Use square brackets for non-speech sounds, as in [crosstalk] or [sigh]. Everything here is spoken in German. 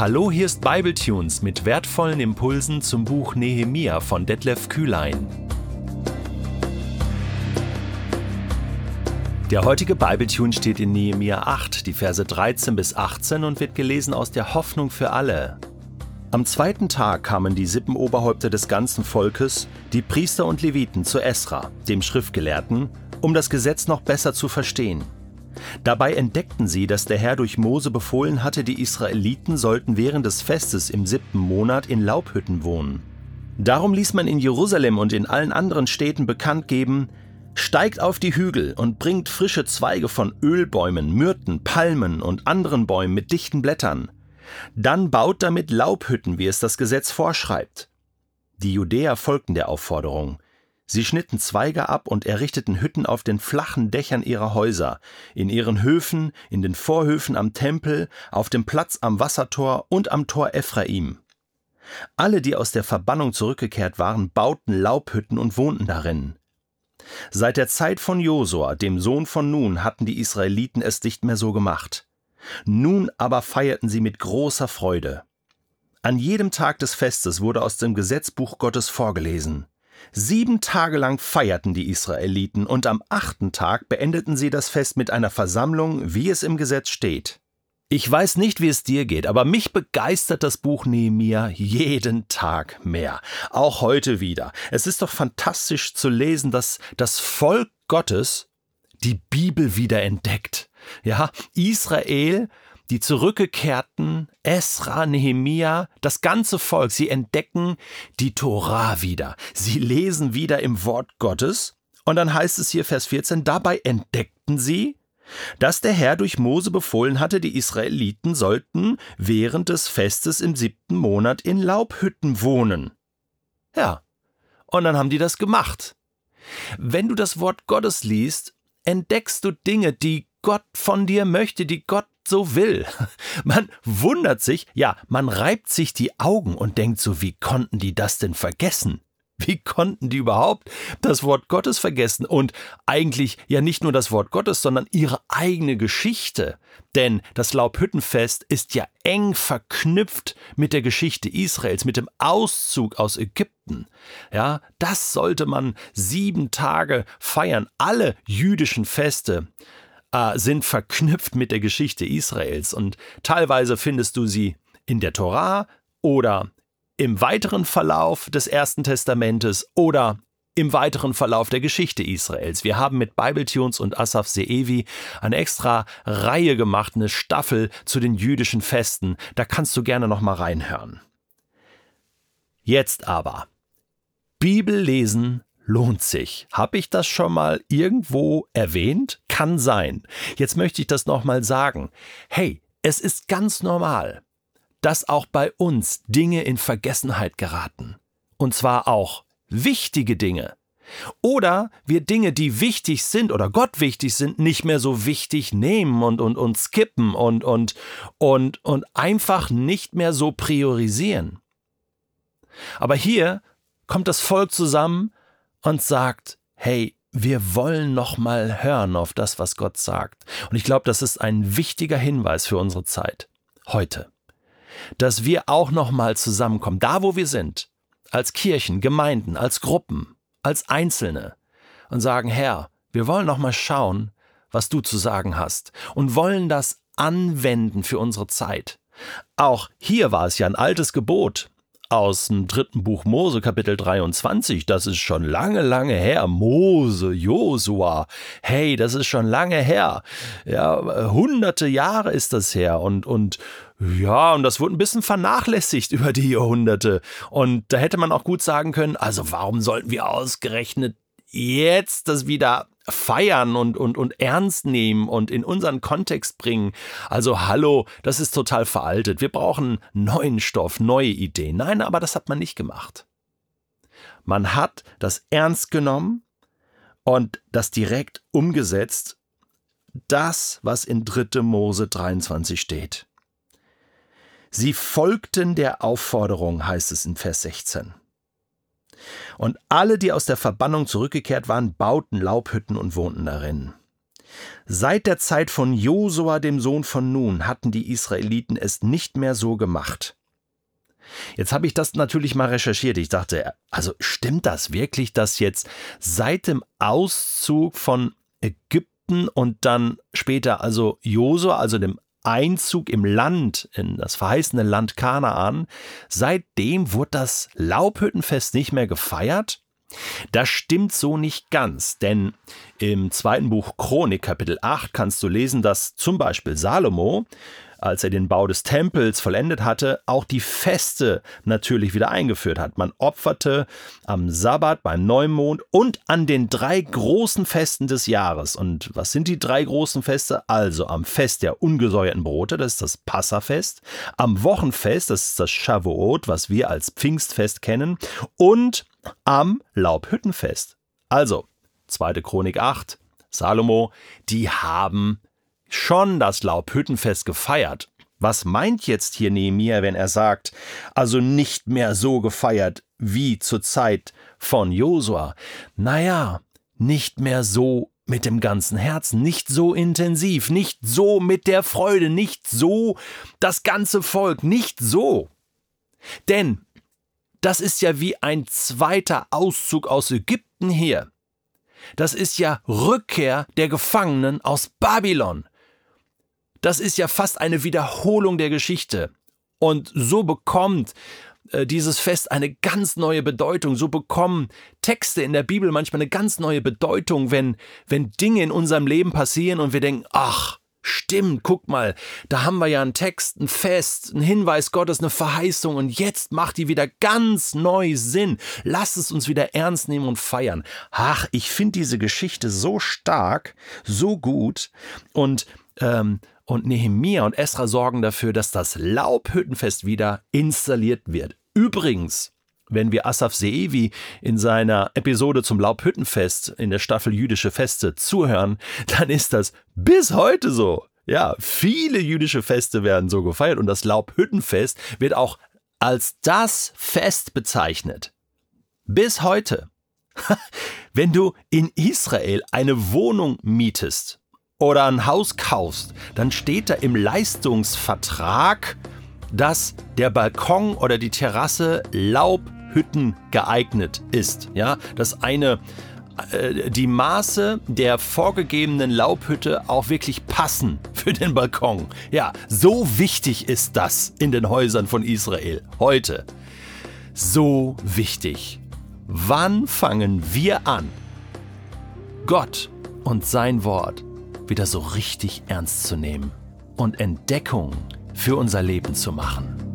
Hallo, hier ist Bibletunes mit wertvollen Impulsen zum Buch Nehemia von Detlef Kühlein. Der heutige Bibletune steht in Nehemia 8, die Verse 13 bis 18 und wird gelesen aus der Hoffnung für alle. Am zweiten Tag kamen die Sippenoberhäupter des ganzen Volkes, die Priester und Leviten, zu Esra, dem Schriftgelehrten, um das Gesetz noch besser zu verstehen. Dabei entdeckten sie, dass der Herr durch Mose befohlen hatte, die Israeliten sollten während des Festes im siebten Monat in Laubhütten wohnen. Darum ließ man in Jerusalem und in allen anderen Städten bekannt geben, Steigt auf die Hügel und bringt frische Zweige von Ölbäumen, Myrten, Palmen und anderen Bäumen mit dichten Blättern. Dann baut damit Laubhütten, wie es das Gesetz vorschreibt. Die Judäer folgten der Aufforderung. Sie schnitten Zweige ab und errichteten Hütten auf den flachen Dächern ihrer Häuser, in ihren Höfen, in den Vorhöfen am Tempel, auf dem Platz am Wassertor und am Tor Ephraim. Alle, die aus der Verbannung zurückgekehrt waren, bauten Laubhütten und wohnten darin. Seit der Zeit von Josua, dem Sohn von Nun, hatten die Israeliten es nicht mehr so gemacht. Nun aber feierten sie mit großer Freude. An jedem Tag des Festes wurde aus dem Gesetzbuch Gottes vorgelesen. Sieben Tage lang feierten die Israeliten und am achten Tag beendeten sie das Fest mit einer Versammlung, wie es im Gesetz steht. Ich weiß nicht, wie es dir geht, aber mich begeistert das Buch Nehemia jeden Tag mehr. Auch heute wieder. Es ist doch fantastisch zu lesen, dass das Volk Gottes die Bibel wieder entdeckt. Ja, Israel die zurückgekehrten, Esra, Nehemia, das ganze Volk, sie entdecken die Torah wieder. Sie lesen wieder im Wort Gottes. Und dann heißt es hier Vers 14, dabei entdeckten sie, dass der Herr durch Mose befohlen hatte, die Israeliten sollten während des Festes im siebten Monat in Laubhütten wohnen. Ja, und dann haben die das gemacht. Wenn du das Wort Gottes liest, entdeckst du Dinge, die Gott von dir möchte, die Gott so will. [laughs] Man wundert sich, ja, man reibt sich die Augen und denkt so, wie konnten die das denn vergessen? [laughs] Wie konnten die überhaupt das Wort Gottes vergessen und eigentlich ja nicht nur das Wort Gottes, sondern ihre eigene Geschichte? Denn das Laubhüttenfest ist ja eng verknüpft mit der Geschichte Israels, mit dem Auszug aus Ägypten. Ja, das sollte man sieben Tage feiern. Alle jüdischen Feste äh, sind verknüpft mit der Geschichte Israels und teilweise findest du sie in der Torah oder im weiteren Verlauf des Ersten Testamentes oder im weiteren Verlauf der Geschichte Israels. Wir haben mit Bibletunes und Asaf Seevi eine extra Reihe gemacht, eine Staffel zu den jüdischen Festen. Da kannst du gerne noch mal reinhören. Jetzt aber Bibel lesen lohnt sich. Habe ich das schon mal irgendwo erwähnt? Kann sein. Jetzt möchte ich das nochmal sagen. Hey, es ist ganz normal, dass auch bei uns Dinge in Vergessenheit geraten. Und zwar auch wichtige Dinge. Oder wir Dinge, die wichtig sind oder Gott wichtig sind, nicht mehr so wichtig nehmen und, und, und skippen und, und, und, und einfach nicht mehr so priorisieren. Aber hier kommt das Volk zusammen und sagt, hey, wir wollen noch mal hören auf das, was Gott sagt. Und ich glaube, das ist ein wichtiger Hinweis für unsere Zeit. Heute, dass wir auch noch mal zusammenkommen, da wo wir sind, als Kirchen, Gemeinden, als Gruppen, als Einzelne. Und sagen, Herr, wir wollen noch mal schauen, was du zu sagen hast. Und wollen das anwenden für unsere Zeit. Auch hier war es ja ein altes Gebot, aus dem dritten Buch Mose, Kapitel 23. Das ist schon lange, lange her. Mose, Josua. Hey, das ist schon lange her. Ja, hunderte Jahre ist das her. Und, und, ja, und das wurde ein bisschen vernachlässigt [laughs] über die Jahrhunderte. Und da hätte man auch gut sagen können, also warum sollten wir ausgerechnet jetzt das wieder feiern und, und, und ernst nehmen und in unseren Kontext bringen. Also hallo, das ist total veraltet. Wir brauchen neuen Stoff, neue Ideen. Nein, aber das hat man nicht gemacht. Man hat das ernst genommen und das direkt umgesetzt, das, was in 3. Mose 23 steht. Sie folgten der Aufforderung, heißt es in Vers 16. Und alle, die aus der Verbannung zurückgekehrt waren, bauten Laubhütten und wohnten darin. Seit der Zeit von Josua, dem Sohn von Nun, hatten die Israeliten es nicht mehr so gemacht. Jetzt habe ich das natürlich mal recherchiert. Ich dachte, also stimmt das wirklich, dass jetzt seit dem Auszug von Ägypten und dann später also Josua, also dem Einzug im Land, in das verheißene Land Kanaan, seitdem wurde das Laubhüttenfest nicht mehr gefeiert? Das stimmt so nicht ganz, denn im zweiten Buch Chronik Kapitel 8 kannst du lesen, dass zum Beispiel Salomo als er den Bau des Tempels vollendet hatte, auch die Feste natürlich wieder eingeführt hat. Man opferte am Sabbat, beim Neumond und an den drei großen Festen des Jahres. Und was sind die drei großen Feste? Also am Fest der ungesäuerten Brote, das ist das Passafest, am Wochenfest, das ist das Shavuot, was wir als Pfingstfest kennen, und am Laubhüttenfest. Also, zweite Chronik 8, Salomo, die haben schon das Laubhüttenfest gefeiert. Was meint jetzt hier Nehemiah, wenn er sagt, also nicht mehr so gefeiert wie zur Zeit von Josua? Naja, nicht mehr so mit dem ganzen Herzen, nicht so intensiv, nicht so mit der Freude, nicht so das ganze Volk, nicht so. Denn das ist ja wie ein zweiter Auszug aus Ägypten hier. Das ist ja Rückkehr der Gefangenen aus Babylon. Das ist ja fast eine Wiederholung der Geschichte. Und so bekommt äh, dieses Fest eine ganz neue Bedeutung. So bekommen Texte in der Bibel manchmal eine ganz neue Bedeutung, wenn, wenn Dinge in unserem Leben passieren und wir denken, ach, Stimmt, guck mal, da haben wir ja einen Text, ein Fest, ein Hinweis Gottes, eine Verheißung und jetzt macht die wieder ganz neu Sinn. Lass es uns wieder ernst nehmen und feiern. Ach, ich finde diese Geschichte so stark, so gut und ähm, und Nehemia und Esra sorgen dafür, dass das Laubhüttenfest wieder installiert wird. Übrigens, wenn wir Asaf Seevi in seiner Episode zum Laubhüttenfest in der Staffel Jüdische Feste zuhören, dann ist das bis heute so. Ja, viele jüdische Feste werden so gefeiert und das Laubhüttenfest wird auch als das Fest bezeichnet. Bis heute. [laughs] Wenn du in Israel eine Wohnung mietest, oder ein Haus kaufst, dann steht da im Leistungsvertrag, dass der Balkon oder die Terrasse Laubhütten geeignet ist. Ja, dass eine äh, die Maße der vorgegebenen Laubhütte auch wirklich passen für den Balkon. Ja, so wichtig ist das in den Häusern von Israel heute. So wichtig. Wann fangen wir an, Gott und sein Wort wieder so richtig ernst zu nehmen und Entdeckung für unser Leben zu machen.